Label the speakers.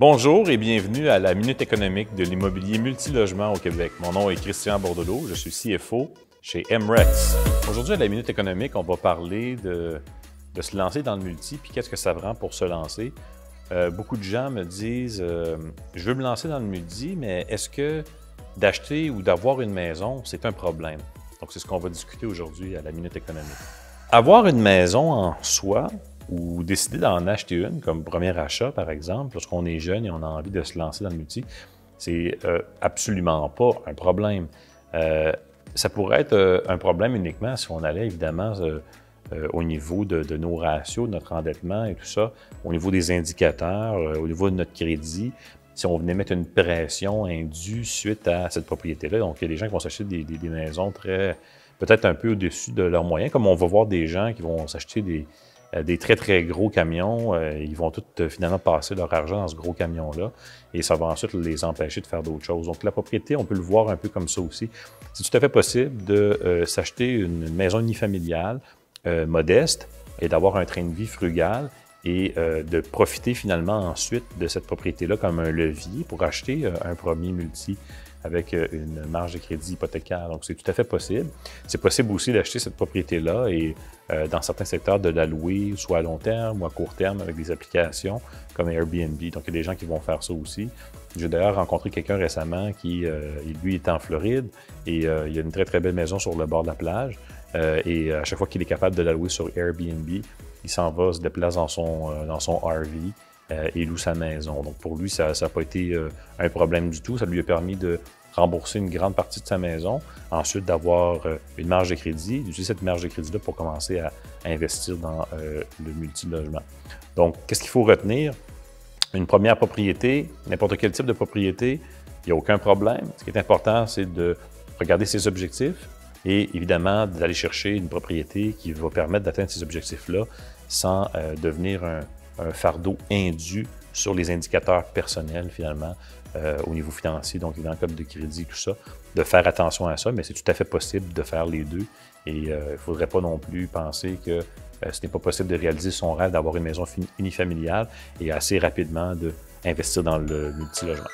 Speaker 1: Bonjour et bienvenue à la Minute économique de l'immobilier multilogement au Québec. Mon nom est Christian Bordelot, je suis CFO chez MREX. Aujourd'hui, à la Minute économique, on va parler de, se lancer dans le multi, puis qu'est-ce que ça prend pour se lancer. Euh, beaucoup de gens me disent euh, Je veux me lancer dans le multi, mais est-ce que d'acheter ou d'avoir une maison, c'est un problème? Donc, c'est ce qu'on va discuter aujourd'hui à la Minute économique. Avoir une maison en soi, ou décider d'en acheter une comme premier achat, par exemple, lorsqu'on est jeune et on a envie de se lancer dans le multi, c'est euh, absolument pas un problème. Euh, ça pourrait être euh, un problème uniquement si on allait évidemment au niveau de, nos ratios, de notre endettement et tout ça, au niveau des indicateurs, au niveau de notre crédit, si on venait mettre une pression indue suite à cette propriété-là. Donc, il y a des gens qui vont s'acheter des, maisons très, peut-être un peu au-dessus de leurs moyens, comme on va voir des gens qui vont s'acheter des, des très, très gros camions. Euh, ils vont tous euh, finalement passer leur argent dans ce gros camion-là et ça va ensuite les empêcher de faire d'autres choses. Donc, la propriété, on peut le voir un peu comme ça aussi. C'est tout à fait possible de s'acheter une maison unifamiliale modeste et d'avoir un train de vie frugal et de profiter finalement ensuite de cette propriété-là comme un levier pour acheter un premier multi avec euh, une marge de crédit hypothécaire. Donc, c'est tout à fait possible. C'est possible aussi d'acheter cette propriété-là et euh, dans certains secteurs de la louer, soit à long terme ou à court terme avec des applications comme Airbnb. Donc, il y a des gens qui vont faire ça aussi. J'ai d'ailleurs rencontré quelqu'un récemment qui, euh, lui, est en Floride et il y a une très, très belle maison sur le bord de la plage. et à chaque fois qu'il est capable de la louer sur Airbnb, il s'en va, se déplace dans son, dans son RV euh, et loue sa maison. Donc pour lui, ça n'a pas été euh, un problème du tout. Ça lui a permis de rembourser une grande partie de sa maison, ensuite d'avoir euh, une marge de crédit, d'utiliser cette marge de crédit-là pour commencer à, investir dans le multilogement. Donc, qu'est-ce qu'il faut retenir? Une première propriété, n'importe quel type de propriété, il n'y a aucun problème. Ce qui est important, c'est de regarder ses objectifs et évidemment d'aller chercher une propriété qui va permettre d'atteindre ces objectifs-là sans devenir un, un fardeau indu sur les indicateurs personnels, finalement, euh, au niveau financier, donc le code de crédit, tout ça, de faire attention à ça, mais c'est tout à fait possible de faire les deux. Et euh, il ne faudrait pas non plus penser que euh, ce n'est pas possible de réaliser son rêve d'avoir une maison unifamiliale et assez rapidement d'investir dans le multilogement.